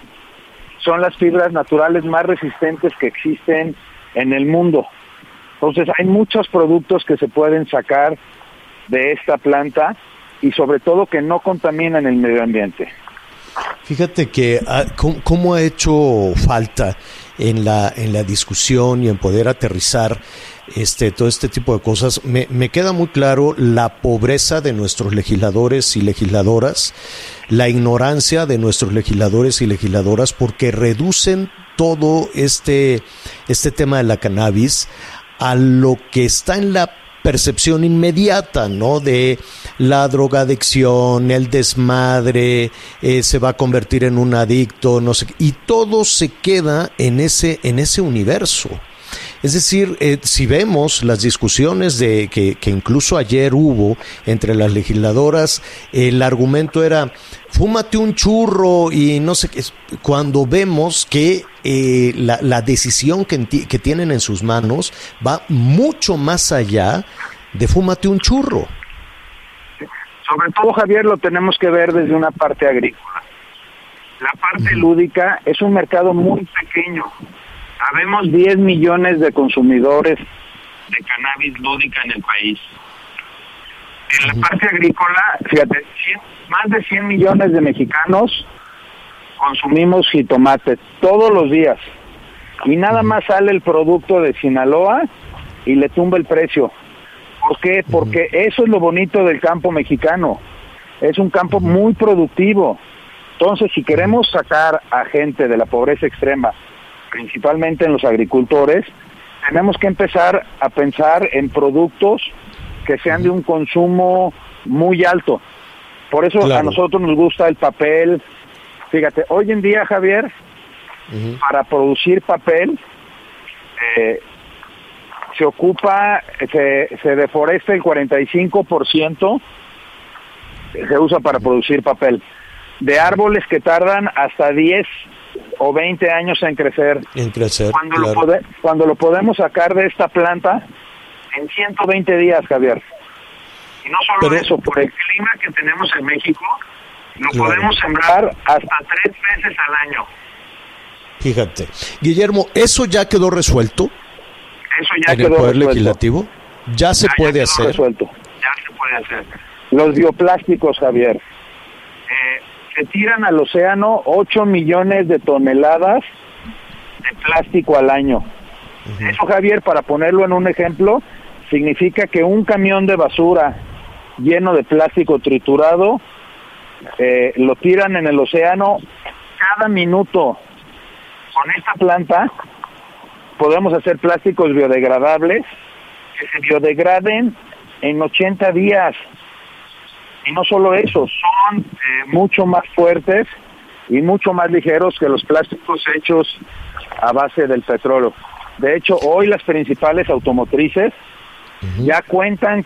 son las fibras naturales más resistentes que existen en el mundo. Entonces hay muchos productos que se pueden sacar de esta planta y sobre todo que no contaminan el medio ambiente. Fíjate que ah, cómo ha hecho falta en la, en la discusión y en poder aterrizar este, todo este tipo de cosas. Me, me queda muy claro la pobreza de nuestros legisladores y legisladoras, la ignorancia de nuestros legisladores y legisladoras, porque reducen todo este, este tema de la cannabis a lo que está en la percepción inmediata, ¿no? De la drogadicción, el desmadre, eh, se va a convertir en un adicto, no sé, y todo se queda en ese, en ese universo. Es decir, eh, si vemos las discusiones de que, que incluso ayer hubo entre las legisladoras, el argumento era fúmate un churro y no sé qué. Cuando vemos que eh, la, la decisión que, que tienen en sus manos va mucho más allá de fúmate un churro. Sobre todo, Javier, lo tenemos que ver desde una parte agrícola. La parte lúdica es un mercado muy pequeño. Habemos 10 millones de consumidores de cannabis lúdica en el país. En la parte agrícola, fíjate, 100 más de 100 millones de mexicanos consumimos jitomate todos los días. Y nada más sale el producto de Sinaloa y le tumba el precio. ¿Por qué? Porque eso es lo bonito del campo mexicano. Es un campo muy productivo. Entonces, si queremos sacar a gente de la pobreza extrema, principalmente en los agricultores, tenemos que empezar a pensar en productos que sean de un consumo muy alto. Por eso a nosotros nos gusta el papel. Fíjate, hoy en día, Javier, para producir papel, eh, se ocupa, se, se deforesta el 45%, se usa para producir papel. De árboles que tardan hasta 10 o 20 años en crecer. En crecer, Cuando, lo, pode- cuando lo podemos sacar de esta planta en 120 días, Javier. Y no solo Pero- eso, por el clima que tenemos en México, lo Claro. podemos sembrar hasta tres veces al año. Fíjate. Guillermo, ¿eso ya quedó resuelto Eso ya en el quedó Poder resuelto. Legislativo? ¿Ya se Ya- puede hacer? resuelto. Ya se puede hacer. Los bioplásticos, Javier. Se tiran al océano 8 millones de toneladas de plástico al año. Eso, Javier, para ponerlo en un ejemplo, significa que un camión de basura lleno de plástico triturado eh, lo tiran en el océano cada minuto. Con esta planta podemos hacer plásticos biodegradables que se biodegraden en 80 días. Y no solo eso, son eh, mucho más fuertes y mucho más ligeros que los plásticos hechos a base del petróleo. De hecho, hoy las principales automotrices ya cuentan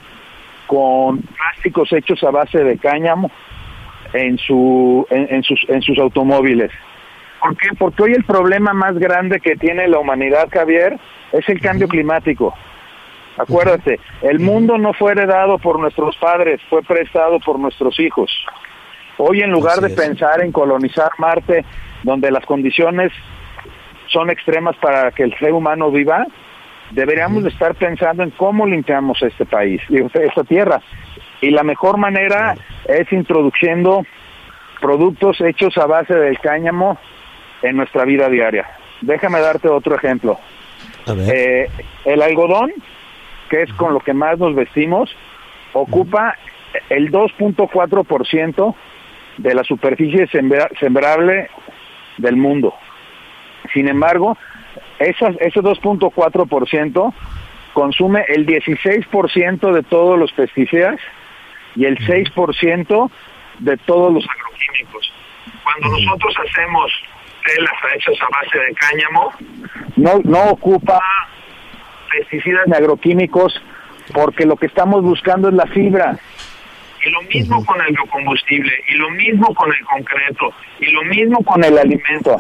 con plásticos hechos a base de cáñamo en, su, en, en sus, en sus automóviles. ¿Por qué? Porque hoy el problema más grande que tiene la humanidad, Javier, es el cambio climático. Acuérdate, el mundo no fue heredado por nuestros padres, fue prestado por nuestros hijos. Hoy en lugar Así de es. pensar en colonizar Marte, donde las condiciones son extremas para que el ser humano viva, deberíamos de estar pensando en cómo limpiamos este país, esta tierra. Y la mejor manera es introduciendo productos hechos a base del cáñamo en nuestra vida diaria. Déjame darte otro ejemplo. Eh, el algodón, que es con lo que más nos vestimos, ocupa el 2.4% de la superficie sembra- sembrable del mundo. Sin embargo, esas, ese 2.4% consume el 16% de todos los pesticidas y el 6% de todos los agroquímicos. Cuando nosotros hacemos telas hechas a base de cáñamo, no, no ocupa pesticidas ni agroquímicos porque lo que estamos buscando es la fibra. Y lo mismo con el biocombustible, y lo mismo con el concreto, y lo mismo con el alimento.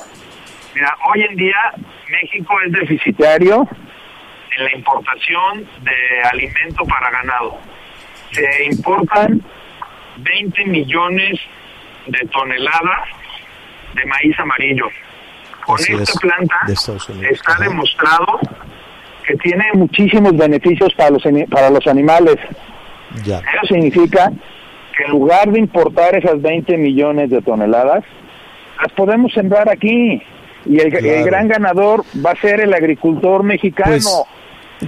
Mira, hoy en día México es deficitario en la importación de alimento para ganado. Se importan 20 millones de toneladas de maíz amarillo. Con Así esta es, planta de está ajá. demostrado que tiene muchísimos beneficios para los, para los animales. Ya. Eso significa que en lugar de importar esas 20 millones de toneladas, las podemos sembrar aquí. Y el, el gran ganador va a ser el agricultor mexicano. Pues,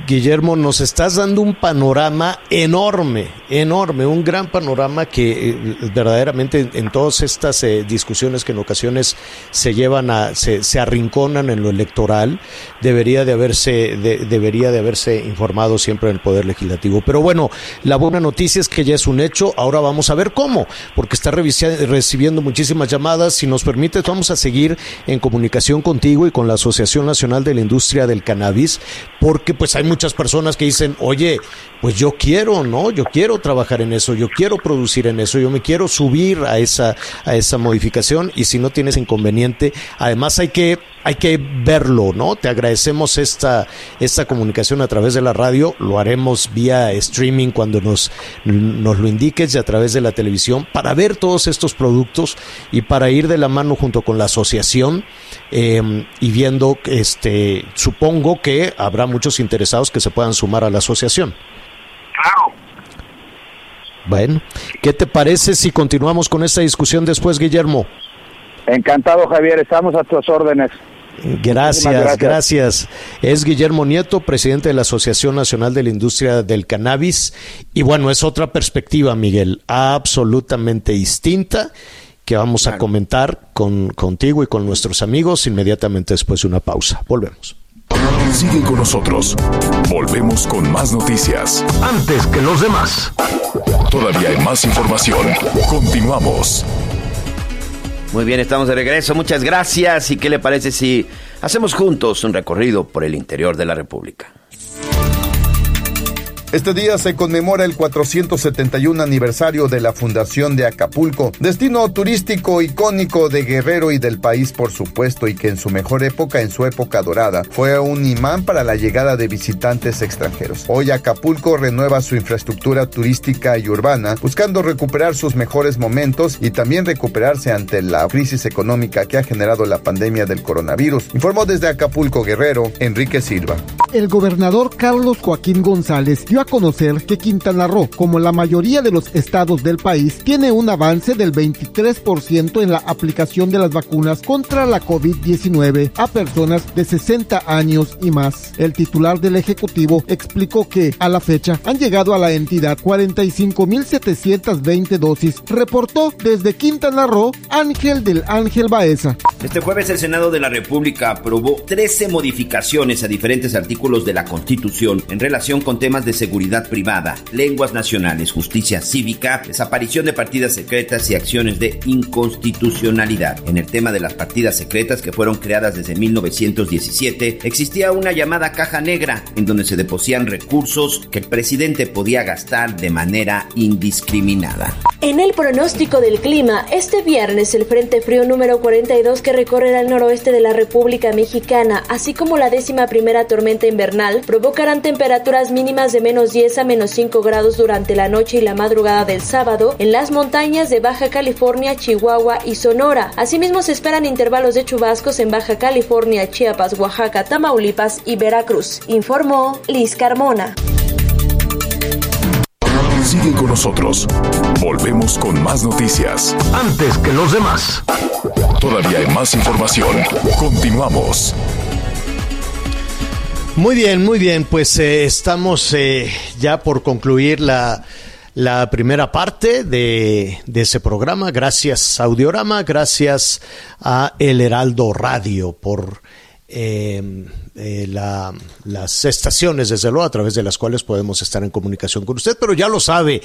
Guillermo, nos estás dando un panorama enorme, enorme, un gran panorama que eh, verdaderamente en, todas estas eh, discusiones que en ocasiones se llevan a, se, se arrinconan en lo electoral, debería de haberse, de- debería de haberse informado siempre en el Poder Legislativo. Pero bueno, la buena noticia es que ya es un hecho, ahora vamos a ver cómo, porque está recibiendo muchísimas llamadas. Si nos permites, vamos a seguir en comunicación contigo y con la Asociación Nacional de la Industria del Cannabis, porque pues hay muchas personas que dicen, oye, pues yo quiero, ¿no? Yo quiero trabajar en eso, yo quiero producir en eso, yo me quiero subir a esa, a esa modificación y si no tienes inconveniente, además hay que, hay que verlo, ¿no? Te agradecemos esta, esta comunicación a través de la radio, lo haremos vía streaming cuando nos, nos lo indiques y a través de la televisión para ver todos estos productos y para ir de la mano junto con la asociación eh, y viendo, este, supongo que habrá muchos interesados que se puedan sumar a la asociación. Claro. Bueno, ¿qué te parece si continuamos con esta discusión después, Guillermo? Encantado, Javier. Estamos a tus órdenes. Gracias, gracias. Es Guillermo Nieto, presidente de la Asociación Nacional de la Industria del Cannabis. Y bueno, es otra perspectiva, Miguel, absolutamente distinta que vamos a comentar con, contigo y con nuestros amigos inmediatamente después de una pausa. Volvemos. Sigue con nosotros. Volvemos con más noticias. Antes que los demás. Todavía hay más información. Continuamos. Muy bien, estamos de regreso. Muchas gracias. ¿Y qué le parece si hacemos juntos un recorrido por el interior de la República? Este día se conmemora el 471 aniversario de la fundación de Acapulco, destino turístico icónico de Guerrero y del país por supuesto y que en su mejor época, en su época dorada, fue un imán para la llegada de visitantes extranjeros. Hoy Acapulco renueva su infraestructura turística y urbana, buscando recuperar sus mejores momentos y también recuperarse ante la crisis económica que ha generado la pandemia del coronavirus. Informó desde Acapulco Guerrero, Enrique Silva. El gobernador Carlos Joaquín González dio a conocer que Quintana Roo, como la mayoría de los estados del país, tiene un avance del 23% en la aplicación de las vacunas contra la COVID-19 a personas de 60 años y más. El titular del Ejecutivo explicó que, a la fecha, han llegado a la entidad 45.720 dosis, reportó desde Quintana Roo Ángel del Ángel Baeza. Este jueves el Senado de la República aprobó 13 modificaciones a diferentes artículos de la Constitución en relación con temas de seguridad seguridad privada, lenguas nacionales, justicia cívica, desaparición de partidas secretas y acciones de inconstitucionalidad. En el tema de las partidas secretas que fueron creadas desde 1917, existía una llamada caja negra en donde se deposían recursos que el presidente podía gastar de manera indiscriminada. En el pronóstico del clima, este viernes el Frente Frío número 42 que recorrerá el noroeste de la República Mexicana, así como la décima primera tormenta invernal, provocarán temperaturas mínimas de menos 10 a menos 5 grados durante la noche y la madrugada del sábado en las montañas de Baja California, Chihuahua y Sonora. Asimismo se esperan intervalos de chubascos en Baja California, Chiapas, Oaxaca, Tamaulipas y Veracruz, informó Liz Carmona. Sigue con nosotros. Volvemos con más noticias. Antes que los demás. Todavía hay más información. Continuamos. Muy bien, muy bien. Pues eh, estamos eh, ya por concluir la, la primera parte de, de, ese programa. Gracias Audiorama, gracias a El Heraldo Radio por eh, eh, la, las estaciones, desde luego, a través de las cuales podemos estar en comunicación con usted. Pero ya lo sabe,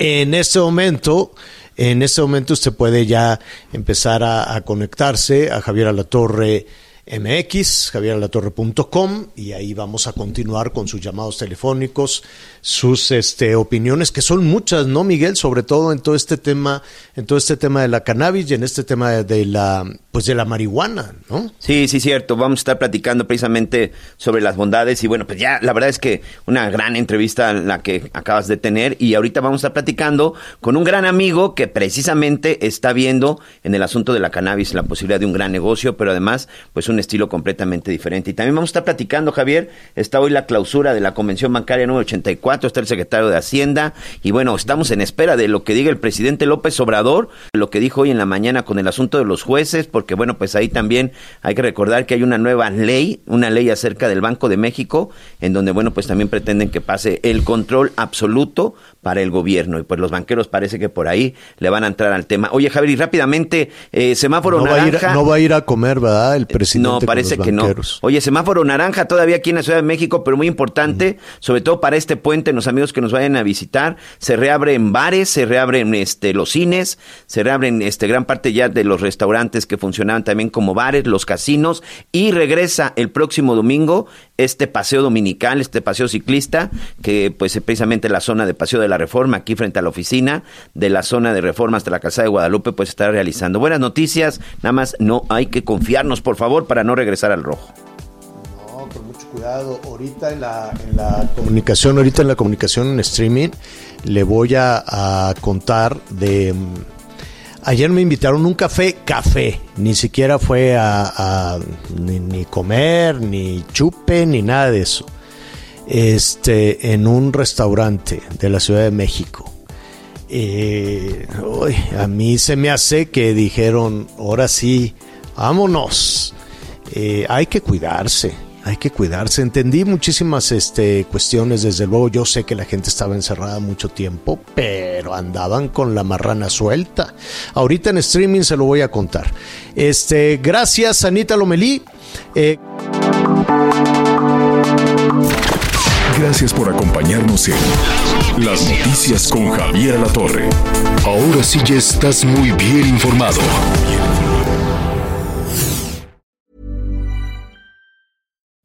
en este momento, en este momento usted puede ya empezar a, a conectarse a Javier Alatorre mx, javieralatorre.com y ahí vamos a continuar con sus llamados telefónicos, sus este, opiniones, que son muchas, ¿no, Miguel? Sobre todo en todo este tema, en todo este tema de la cannabis y en este tema de la, pues de la marihuana, ¿no? Sí, sí, cierto. Vamos a estar platicando precisamente sobre las bondades y bueno, pues ya la verdad es que una gran entrevista la que acabas de tener y ahorita vamos a estar platicando con un gran amigo que precisamente está viendo en el asunto de la cannabis la posibilidad de un gran negocio, pero además, pues un estilo completamente diferente. Y también vamos a estar platicando, Javier, está hoy la clausura de la Convención Bancaria número 84, está el secretario de Hacienda, y bueno, estamos en espera de lo que diga el presidente López Obrador, lo que dijo hoy en la mañana con el asunto de los jueces, porque bueno, pues ahí también hay que recordar que hay una nueva ley, una ley acerca del Banco de México, en donde bueno, pues también pretenden que pase el control absoluto para el gobierno. Y pues los banqueros parece que por ahí le van a entrar al tema. Oye, Javier, y rápidamente, eh, semáforo no naranja. Va a ir, no va a ir a comer, ¿verdad? El presidente. No, parece que no. Oye, semáforo naranja todavía aquí en la Ciudad de México, pero muy importante, uh -huh. sobre todo para este puente, los amigos que nos vayan a visitar. Se reabren bares, se reabren este, los cines, se reabren este, gran parte ya de los restaurantes que también como bares, los casinos, y regresa el próximo domingo este paseo dominical, este paseo ciclista, que pues precisamente la zona de Paseo de la Reforma, aquí frente a la oficina de la zona de Reforma hasta la Casa de Guadalupe, pues está realizando. Buenas noticias, nada más no hay que confiarnos, por favor, para no regresar al rojo. Con mucho cuidado. Ahorita en la, en la comunicación, ahorita en la comunicación en streaming, le voy a, a contar de... Ayer me invitaron un café, café, ni siquiera fue a, ni, comer, ni chupe, ni nada de eso. Este, en un restaurante de la Ciudad de México. Eh, a mí se me hace que dijeron, ahora sí, vámonos. Eh, hay que cuidarse, hay que cuidarse. Entendí muchísimas este, cuestiones, desde luego yo sé que la gente estaba encerrada mucho tiempo, pero andaban con la marrana suelta. Ahorita en streaming se lo voy a contar. Este, gracias Anita Lomelí. Eh... Gracias por acompañarnos en Las Noticias con Javier La Torre. Ahora sí ya estás muy bien informado.